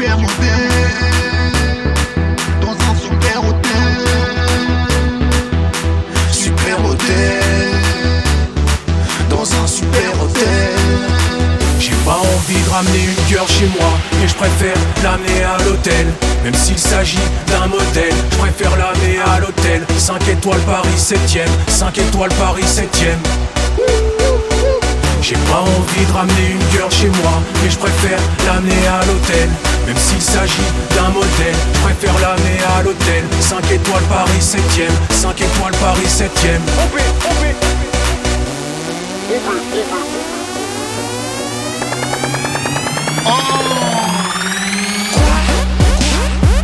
super modèle. Dans un super hôtel. Super hôtel. Dans un super hôtel. J'ai pas envie de ramener une girl chez moi, mais je préfère l'amener à l'hôtel. Même s'il s'agit d'un modèle, je préfère l'amener à l'hôtel. 5 étoiles Paris 7ème, 5 étoiles Paris 7ème. J'ai pas envie de ramener une girl chez moi, mais je préfère l'amener à l'hôtel. Même s'il s'agit d'un modèle, préfère l'amener à l'hôtel. 5 étoiles Paris 7ème, 5 étoiles Paris 7ème.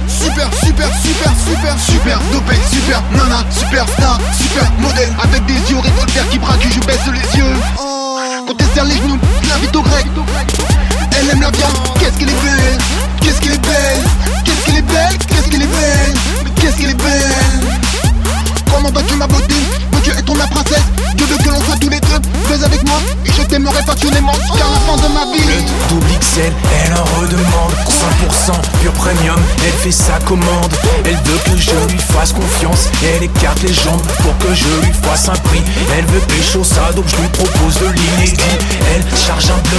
Super, super, super, super, super dopé, super nana, super star, super modèle Avec des yeux révoltaires qui braquent, je baisse les yeux Quand elle les genoux, l'invite au grec Elle aime la viande, qu'est-ce qu'elle est belle Qu'est-ce qu'elle est belle Qu'est-ce qu'elle est belle Qu'est-ce qu'elle est belle Mais qu'est-ce qu'elle est belle Comment vas-tu ma beauté? Veux-tu être ma princesse. Dieu veut que l'on soit tous les deux Fais avec moi Et je t'aimerai passionnément. Jusqu'à la fin de ma vie Le double XL, elle en redemande. 100% pur premium, elle fait sa commande. Elle veut que je lui fasse confiance Elle écarte les jambes pour que je lui fasse un prix. Elle veut pécho ça donc je lui propose de l'inédit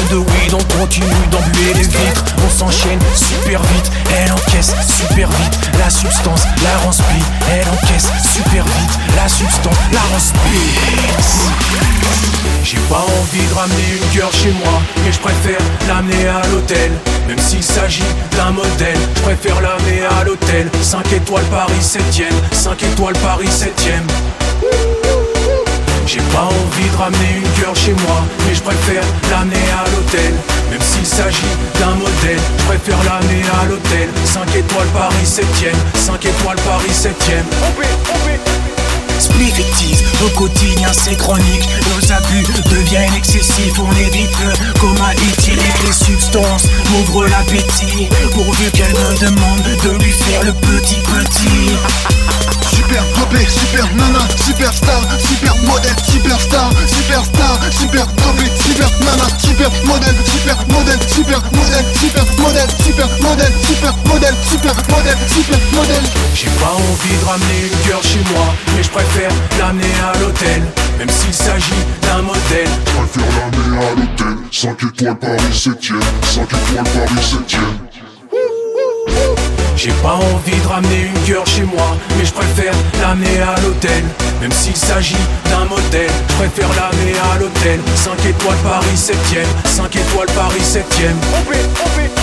de weed, on continue d'embuer les vitres On s'enchaîne super vite, elle encaisse super vite La substance la rend elle encaisse super vite La substance la rend j'ai pas envie de ramener une girl chez moi, mais je préfère l'amener à l'hôtel. Même s'il s'agit d'un modèle, je préfère l'amener à l'hôtel. 5 étoiles Paris 7ème, 5 étoiles Paris 7ème. S'agit d'un modèle, je préfère l'amener à l'hôtel. 5 étoiles Paris 7ème, 5 étoiles Paris 7ème. Spiritisme, au quotidien c'est chronique. Nos abus deviennent excessifs. On évite le coma éthylique Les substances. M'ouvrent l'appétit. Pourvu qu'elle me demande de lui faire le petit super modèle, super modèle, super modèle, super modèle, super modèle. J'ai pas envie de ramener une girl chez moi Mais je préfère l'amener à l'hôtel Même s'il s'agit d'un modèle Je préfère l'amener à l'hôtel 5 étoiles Paris 7ème 5 étoiles Paris 7ème J'ai pas envie de ramener une girl chez moi, mais je préfère l'amener à l'hôtel. Même s'il s'agit d'un modèle, je préfère l'amener à l'hôtel. 5 étoiles Paris 7ème, 5 étoiles Paris 7ème.